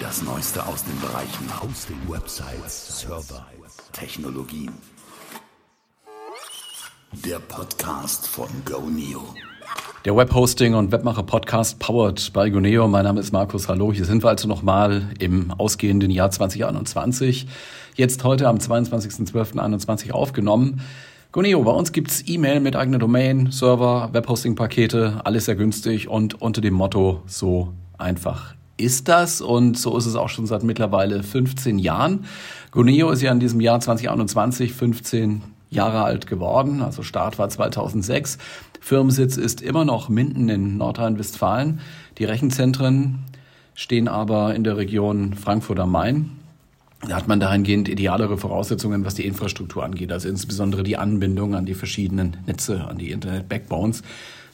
Das Neueste aus den Bereichen Hosting, Websites, Server, Technologien. Der Podcast von GoNeo. Der Webhosting und Webmacher Podcast powered by Goneo. Mein Name ist Markus. Hallo. Hier sind wir also nochmal im ausgehenden Jahr 2021. Jetzt heute am 22.12.21 aufgenommen. Goneo, bei uns gibt's E-Mail mit eigener Domain, Server, Webhosting-Pakete, alles sehr günstig und unter dem Motto so einfach ist das und so ist es auch schon seit mittlerweile 15 Jahren. Goneo ist ja in diesem Jahr 2021 15 Jahre alt geworden, also Start war 2006. Firmensitz ist immer noch Minden in Nordrhein-Westfalen. Die Rechenzentren stehen aber in der Region Frankfurt am Main. Da hat man dahingehend idealere Voraussetzungen, was die Infrastruktur angeht, also insbesondere die Anbindung an die verschiedenen Netze, an die Internet-Backbones.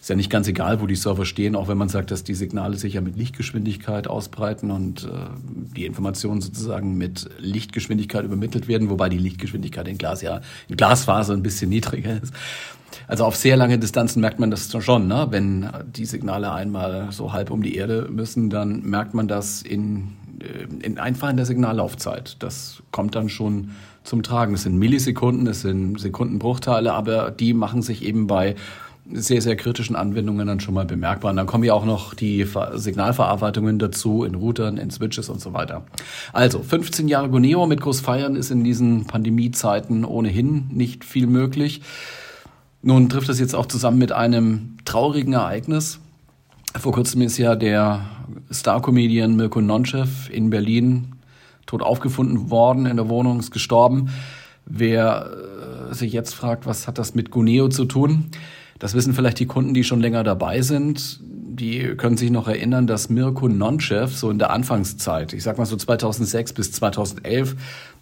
Ist ja nicht ganz egal, wo die Server stehen, auch wenn man sagt, dass die Signale sich ja mit Lichtgeschwindigkeit ausbreiten und äh, die Informationen sozusagen mit Lichtgeschwindigkeit übermittelt werden, wobei die Lichtgeschwindigkeit in Glas ja in Glasfaser ein bisschen niedriger ist. Also auf sehr lange Distanzen merkt man das schon, ne? wenn die Signale einmal so halb um die Erde müssen, dann merkt man das in äh, in einfach in der Signallaufzeit. Das kommt dann schon zum Tragen. Es sind Millisekunden, es sind Sekundenbruchteile, aber die machen sich eben bei sehr, sehr kritischen Anwendungen dann schon mal bemerkbar. Und dann kommen ja auch noch die Signalverarbeitungen dazu in Routern, in Switches und so weiter. Also 15 Jahre Goneo mit Großfeiern ist in diesen Pandemiezeiten ohnehin nicht viel möglich. Nun trifft es jetzt auch zusammen mit einem traurigen Ereignis. Vor kurzem ist ja der Star-Comedian Mirko Nonchev in Berlin tot aufgefunden worden in der Wohnung, ist gestorben. Wer äh, sich jetzt fragt, was hat das mit Guneo zu tun? Das wissen vielleicht die Kunden, die schon länger dabei sind. Die können sich noch erinnern, dass Mirko Nonchev so in der Anfangszeit, ich sag mal so 2006 bis 2011,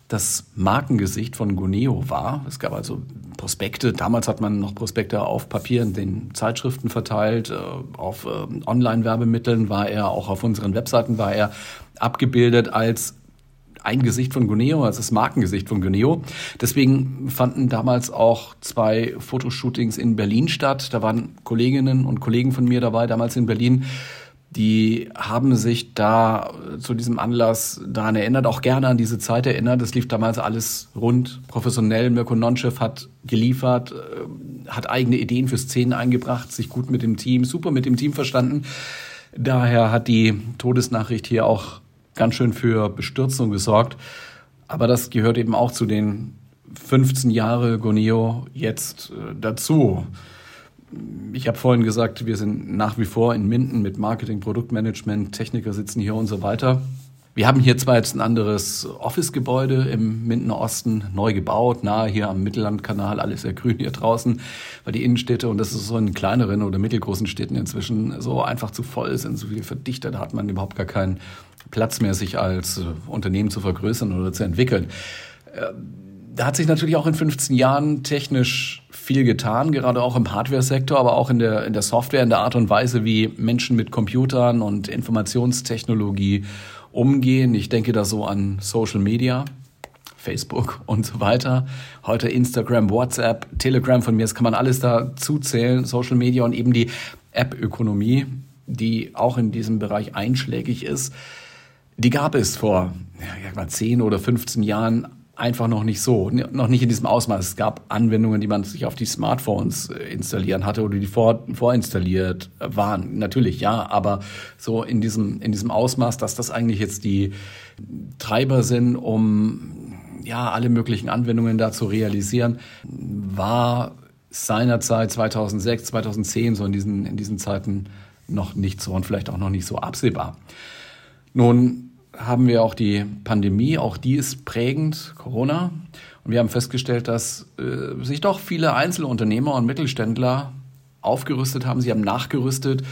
das Markengesicht von Guneo war. Es gab also Prospekte. Damals hat man noch Prospekte auf Papier in den Zeitschriften verteilt. Äh, auf äh, Online-Werbemitteln war er, auch auf unseren Webseiten war er abgebildet als ein Gesicht von Guneo, also das Markengesicht von Guneo. Deswegen fanden damals auch zwei Fotoshootings in Berlin statt. Da waren Kolleginnen und Kollegen von mir dabei, damals in Berlin die haben sich da zu diesem Anlass daran erinnert, auch gerne an diese Zeit erinnert. Es lief damals alles rund, professionell. Mirko Nonchev hat geliefert, äh, hat eigene Ideen für Szenen eingebracht, sich gut mit dem Team, super mit dem Team verstanden. Daher hat die Todesnachricht hier auch ganz schön für Bestürzung gesorgt. Aber das gehört eben auch zu den 15 Jahre Goneo jetzt äh, dazu ich habe vorhin gesagt, wir sind nach wie vor in Minden mit Marketing, Produktmanagement, Techniker sitzen hier und so weiter. Wir haben hier zwar jetzt ein anderes Office-Gebäude im Mindener Osten neu gebaut, nahe hier am Mittellandkanal, alles sehr grün hier draußen, weil die Innenstädte, und das ist so in kleineren oder mittelgroßen Städten inzwischen so einfach zu voll sind, so viel verdichtet, da hat man überhaupt gar keinen Platz mehr, sich als Unternehmen zu vergrößern oder zu entwickeln. Ähm, da hat sich natürlich auch in 15 Jahren technisch viel getan, gerade auch im Hardware-Sektor, aber auch in der, in der Software, in der Art und Weise, wie Menschen mit Computern und Informationstechnologie umgehen. Ich denke da so an Social Media, Facebook und so weiter. Heute Instagram, WhatsApp, Telegram von mir, das kann man alles dazu zählen, Social Media und eben die App-Ökonomie, die auch in diesem Bereich einschlägig ist. Die gab es vor ja, 10 oder 15 Jahren einfach noch nicht so, noch nicht in diesem Ausmaß. Es gab Anwendungen, die man sich auf die Smartphones äh, installieren hatte oder die vor, vorinstalliert waren. Natürlich ja, aber so in diesem, in diesem Ausmaß, dass das eigentlich jetzt die Treiber sind, um ja, alle möglichen Anwendungen da zu realisieren, war seinerzeit 2006, 2010, so in diesen, in diesen Zeiten noch nicht so und vielleicht auch noch nicht so absehbar. Nun haben wir auch die Pandemie, auch die ist prägend, Corona. Und wir haben festgestellt, dass äh, sich doch viele Einzelunternehmer und Mittelständler aufgerüstet haben. Sie haben nachgerüstet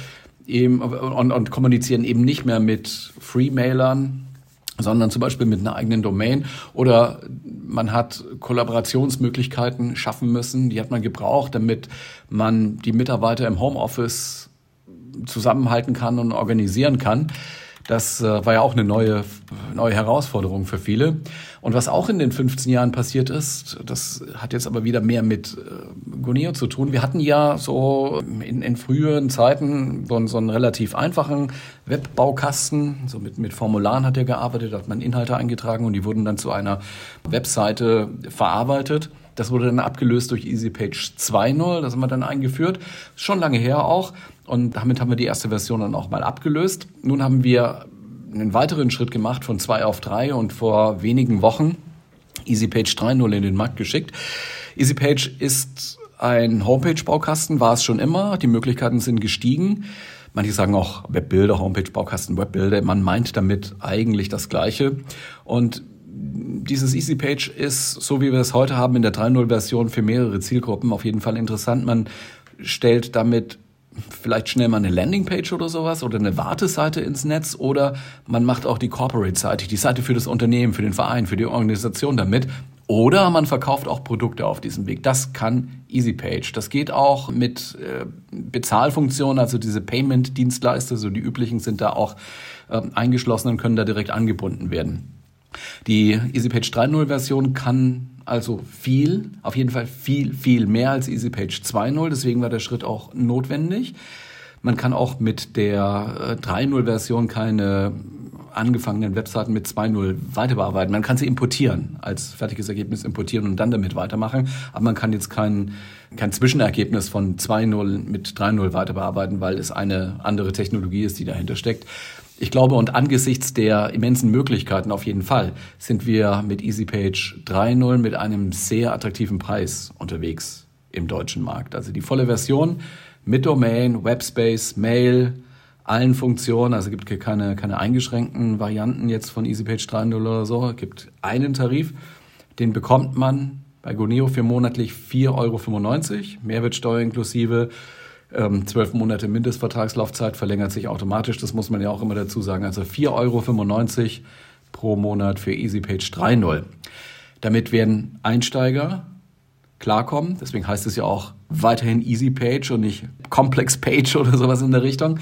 eben, und, und kommunizieren eben nicht mehr mit Free-Mailern, sondern zum Beispiel mit einer eigenen Domain. Oder man hat Kollaborationsmöglichkeiten schaffen müssen, die hat man gebraucht, damit man die Mitarbeiter im Homeoffice zusammenhalten kann und organisieren kann. Das äh, war ja auch eine neue, neue Herausforderung für viele. Und was auch in den 15 Jahren passiert ist, das hat jetzt aber wieder mehr mit äh, Goneo zu tun. Wir hatten ja so in, in früheren Zeiten so, so einen relativ einfachen Webbaukasten, so mit, mit Formularen hat er gearbeitet, hat man Inhalte eingetragen und die wurden dann zu einer Webseite verarbeitet. Das wurde dann abgelöst durch EasyPage 2.0, das haben wir dann eingeführt. Schon lange her auch. Und damit haben wir die erste Version dann auch mal abgelöst. Nun haben wir einen weiteren Schritt gemacht von 2 auf 3 und vor wenigen Wochen EasyPage 3.0 in den Markt geschickt. EasyPage ist ein Homepage-Baukasten, war es schon immer. Die Möglichkeiten sind gestiegen. Manche sagen auch Webbilder, Homepage-Baukasten, Webbilder. Man meint damit eigentlich das Gleiche. Und dieses EasyPage ist, so wie wir es heute haben, in der 3.0-Version für mehrere Zielgruppen auf jeden Fall interessant. Man stellt damit vielleicht schnell mal eine Landingpage oder sowas oder eine Warteseite ins Netz oder man macht auch die Corporate-Seite, die Seite für das Unternehmen, für den Verein, für die Organisation damit. Oder man verkauft auch Produkte auf diesem Weg. Das kann EasyPage. Das geht auch mit äh, Bezahlfunktionen, also diese Payment-Dienstleister, so die üblichen sind da auch äh, eingeschlossen und können da direkt angebunden werden. Die EasyPage 3.0 Version kann also viel, auf jeden Fall viel, viel mehr als EasyPage 2.0. Deswegen war der Schritt auch notwendig. Man kann auch mit der 3.0 äh, keine angefangenen Webseiten mit 2.0 weiter bearbeiten. Man kann sie importieren, als fertiges Ergebnis importieren und dann damit weitermachen. Aber man kann jetzt kein, kein Zwischenergebnis von 2.0 mit 3.0 weiter bearbeiten, weil es eine andere Technologie ist, die dahinter steckt. Ich glaube, und angesichts der immensen Möglichkeiten auf jeden Fall sind wir mit EasyPage 3.0 mit einem sehr attraktiven Preis unterwegs im deutschen Markt. Also die volle Version mit Domain, Webspace, Mail, allen Funktionen. Also gibt keine, keine eingeschränkten Varianten jetzt von EasyPage 3.0 oder so. Es gibt einen Tarif, den bekommt man bei Goneo für monatlich 4,95 Euro, Mehrwertsteuer inklusive ähm, zwölf Monate Mindestvertragslaufzeit verlängert sich automatisch. Das muss man ja auch immer dazu sagen. Also 4,95 Euro pro Monat für EasyPage 3.0. Damit werden Einsteiger klarkommen. Deswegen heißt es ja auch weiterhin EasyPage und nicht Complex Page oder sowas in der Richtung.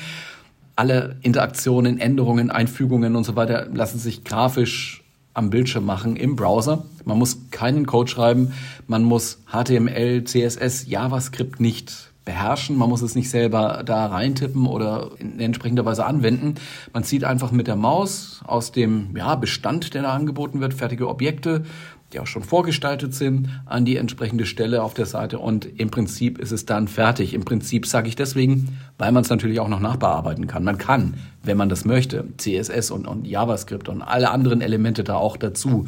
Alle Interaktionen, Änderungen, Einfügungen und so weiter lassen sich grafisch am Bildschirm machen im Browser. Man muss keinen Code schreiben, man muss HTML, CSS, JavaScript nicht beherrschen. Man muss es nicht selber da reintippen oder in entsprechender Weise anwenden. Man zieht einfach mit der Maus aus dem ja, Bestand, der da angeboten wird, fertige Objekte, die auch schon vorgestaltet sind, an die entsprechende Stelle auf der Seite und im Prinzip ist es dann fertig. Im Prinzip sage ich deswegen, weil man es natürlich auch noch nachbearbeiten kann. Man kann, wenn man das möchte, CSS und, und JavaScript und alle anderen Elemente da auch dazu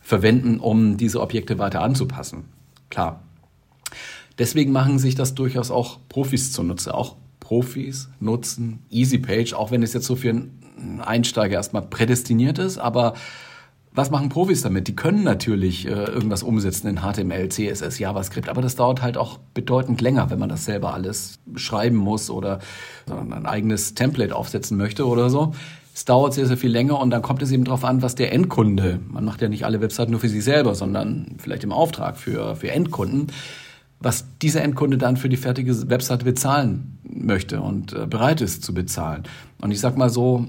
verwenden, um diese Objekte weiter anzupassen. Klar, Deswegen machen sich das durchaus auch Profis zunutze. Auch Profis nutzen EasyPage, auch wenn es jetzt so für einen Einsteiger erstmal prädestiniert ist. Aber was machen Profis damit? Die können natürlich äh, irgendwas umsetzen in HTML, CSS, JavaScript, aber das dauert halt auch bedeutend länger, wenn man das selber alles schreiben muss oder ein eigenes Template aufsetzen möchte oder so. Es dauert sehr, sehr viel länger und dann kommt es eben darauf an, was der Endkunde, man macht ja nicht alle Webseiten nur für sich selber, sondern vielleicht im Auftrag für, für Endkunden, was dieser Endkunde dann für die fertige Webseite bezahlen möchte und äh, bereit ist zu bezahlen. Und ich sag mal so,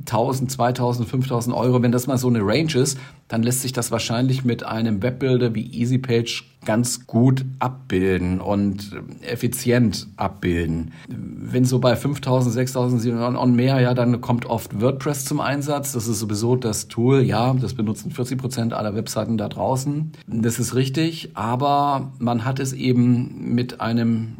1000, 2000, 5000 Euro, wenn das mal so eine Range ist, dann lässt sich das wahrscheinlich mit einem Webbuilder wie EasyPage ganz gut abbilden und effizient abbilden. Wenn so bei 5000, 6000 und mehr, ja, dann kommt oft WordPress zum Einsatz. Das ist sowieso das Tool, ja, das benutzen 40 Prozent aller Webseiten da draußen. Das ist richtig, aber man hat es eben mit einem,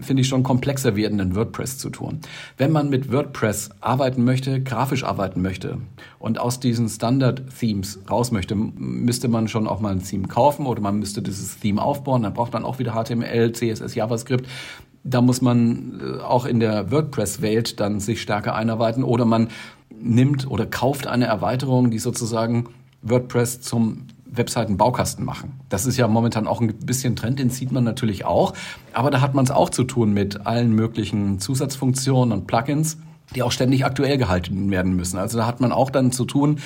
finde ich schon komplexer werdenden WordPress zu tun. Wenn man mit WordPress arbeiten möchte, grafisch arbeiten möchte und aus diesen Standard-Themes raus raus möchte, müsste man schon auch mal ein Theme kaufen oder man müsste dieses Theme aufbauen. Dann braucht man auch wieder HTML, CSS, JavaScript. Da muss man äh, auch in der WordPress-Welt dann sich stärker einarbeiten oder man nimmt oder kauft eine Erweiterung, die sozusagen WordPress zum Webseiten-Baukasten machen. Das ist ja momentan auch ein bisschen Trend, den sieht man natürlich auch. Aber da hat man es auch zu tun mit allen möglichen Zusatzfunktionen und Plugins, die auch ständig aktuell gehalten werden müssen. Also da hat man auch dann zu tun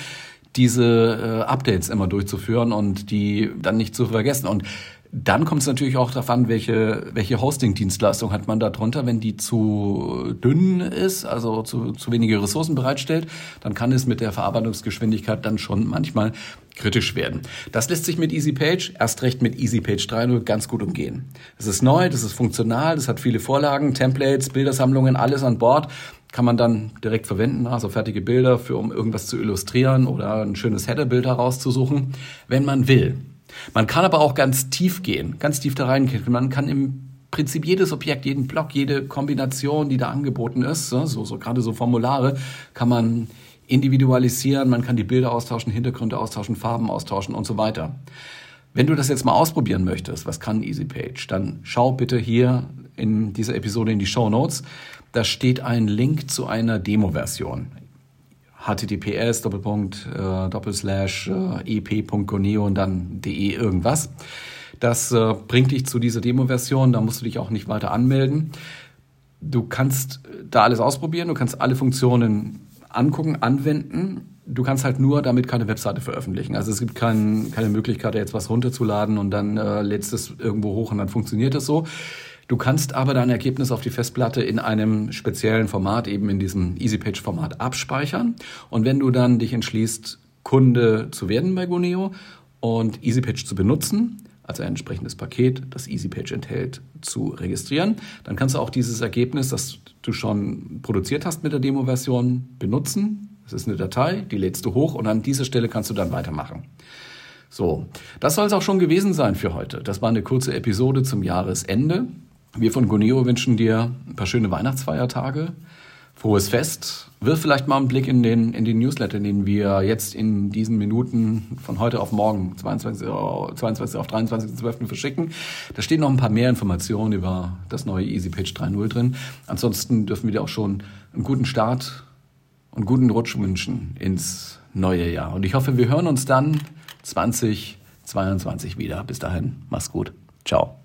diese äh, Updates immer durchzuführen und die dann nicht zu vergessen. Und Dann kommt es natürlich auch darauf an, welche, welche Hosting-Dienstleistung hat man da drunter. Wenn die zu dünn ist, also zu, zu wenige Ressourcen bereitstellt, dann kann es mit der Verarbeitungsgeschwindigkeit dann schon manchmal kritisch werden. Das lässt sich mit EasyPage, erst recht mit EasyPage 3.0 ganz gut umgehen. Das ist neu, das ist funktional, das hat viele Vorlagen, Templates, Bildersammlungen, alles an Bord kann man dann direkt verwenden, also fertige Bilder für um irgendwas zu illustrieren oder ein schönes Headerbild herauszusuchen, wenn man will. Man kann aber auch ganz tief gehen, ganz tief da reingehen. Man kann im Prinzip jedes Objekt, jeden Block, jede Kombination, die da angeboten ist, so, so gerade so Formulare, kann man individualisieren, man kann die Bilder austauschen, Hintergründe austauschen, Farben austauschen und so weiter. Wenn du das jetzt mal ausprobieren möchtest, was kann EasyPage, dann schau bitte hier in dieser Episode in die Show Notes. Da steht ein Link zu einer Demo-Version https Doppelpunkt äh, Doppelslash äh, ep.goneo und dann de irgendwas. Das äh, bringt dich zu dieser Demo-Version, da musst du dich auch nicht weiter anmelden. Du kannst da alles ausprobieren, du kannst alle Funktionen angucken, anwenden. Du kannst halt nur damit keine Webseite veröffentlichen. Also es gibt kein, keine Möglichkeit, jetzt was runterzuladen und dann äh, lädst es irgendwo hoch und dann funktioniert es so. Du kannst aber dein Ergebnis auf die Festplatte in einem speziellen Format, eben in diesem EasyPage-Format abspeichern. Und wenn du dann dich entschließt, Kunde zu werden bei Guneo und EasyPage zu benutzen, also ein entsprechendes Paket, das EasyPage enthält, zu registrieren, dann kannst du auch dieses Ergebnis, das du schon produziert hast mit der Demo-Version, benutzen. Das ist eine Datei, die lädst du hoch und an dieser Stelle kannst du dann weitermachen. So, das soll es auch schon gewesen sein für heute. Das war eine kurze Episode zum Jahresende. Wir von Goneo wünschen dir ein paar schöne Weihnachtsfeiertage, frohes Fest. Wirf vielleicht mal einen Blick in den, in den Newsletter, den wir jetzt in diesen Minuten von heute auf morgen, 22, 22 auf 23.12. verschicken. Da stehen noch ein paar mehr Informationen über das neue EasyPage 3.0 drin. Ansonsten dürfen wir dir auch schon einen guten Start und guten Rutsch wünschen ins neue Jahr. Und ich hoffe, wir hören uns dann 2022 wieder. Bis dahin, mach's gut. Ciao.